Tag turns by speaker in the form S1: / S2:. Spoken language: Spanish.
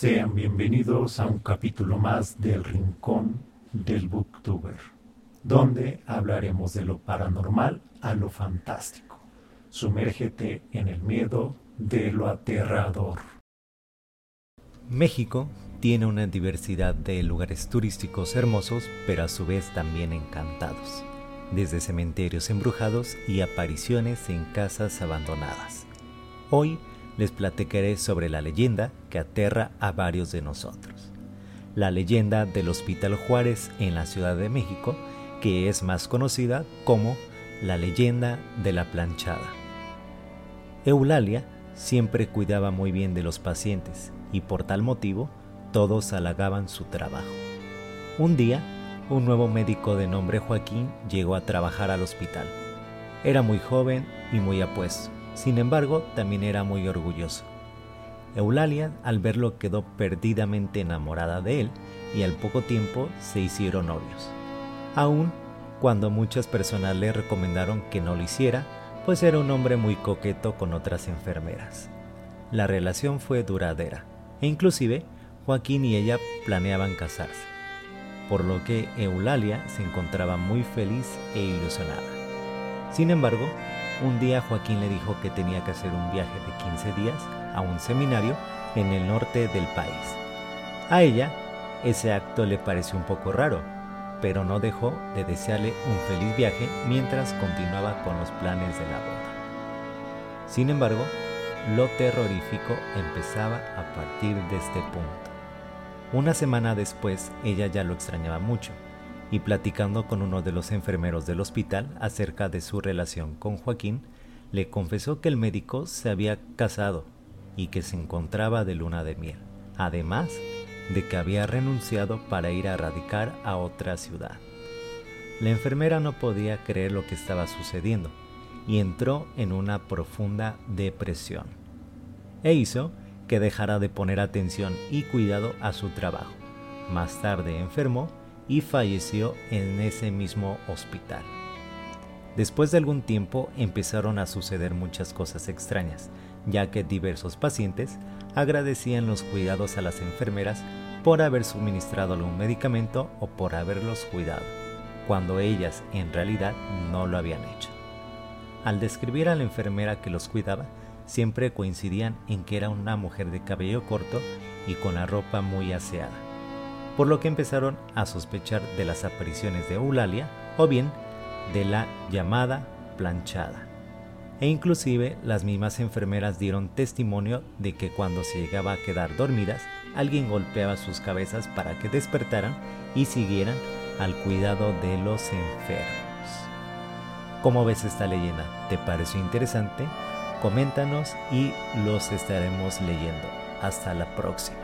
S1: Bienvenidos a un capítulo más del Rincón del Booktuber, donde hablaremos de lo paranormal a lo fantástico. Sumérgete en el miedo de lo aterrador.
S2: México tiene una diversidad de lugares turísticos hermosos, pero a su vez también encantados, desde cementerios embrujados y apariciones en casas abandonadas. Hoy les platicaré sobre la leyenda que aterra a varios de nosotros. La leyenda del Hospital Juárez en la Ciudad de México, que es más conocida como la leyenda de la planchada. Eulalia siempre cuidaba muy bien de los pacientes y por tal motivo todos halagaban su trabajo. Un día, un nuevo médico de nombre Joaquín llegó a trabajar al hospital. Era muy joven y muy apuesto sin embargo, también era muy orgulloso. Eulalia al verlo quedó perdidamente enamorada de él y al poco tiempo se hicieron novios. Aún cuando muchas personas le recomendaron que no lo hiciera, pues era un hombre muy coqueto con otras enfermeras. La relación fue duradera e inclusive Joaquín y ella planeaban casarse, por lo que Eulalia se encontraba muy feliz e ilusionada. Sin embargo, un día Joaquín le dijo que tenía que hacer un viaje de 15 días a un seminario en el norte del país. A ella, ese acto le pareció un poco raro, pero no dejó de desearle un feliz viaje mientras continuaba con los planes de la boda. Sin embargo, lo terrorífico empezaba a partir de este punto. Una semana después, ella ya lo extrañaba mucho y platicando con uno de los enfermeros del hospital acerca de su relación con Joaquín, le confesó que el médico se había casado y que se encontraba de luna de miel, además de que había renunciado para ir a radicar a otra ciudad. La enfermera no podía creer lo que estaba sucediendo y entró en una profunda depresión e hizo que dejara de poner atención y cuidado a su trabajo. Más tarde enfermó y falleció en ese mismo hospital. Después de algún tiempo empezaron a suceder muchas cosas extrañas, ya que diversos pacientes agradecían los cuidados a las enfermeras por haber suministrado algún medicamento o por haberlos cuidado, cuando ellas en realidad no lo habían hecho. Al describir a la enfermera que los cuidaba, siempre coincidían en que era una mujer de cabello corto y con la ropa muy aseada por lo que empezaron a sospechar de las apariciones de Eulalia o bien de la llamada planchada. E inclusive las mismas enfermeras dieron testimonio de que cuando se llegaba a quedar dormidas, alguien golpeaba sus cabezas para que despertaran y siguieran al cuidado de los enfermos. ¿Cómo ves esta leyenda? ¿Te pareció interesante? Coméntanos y los estaremos leyendo. Hasta la próxima.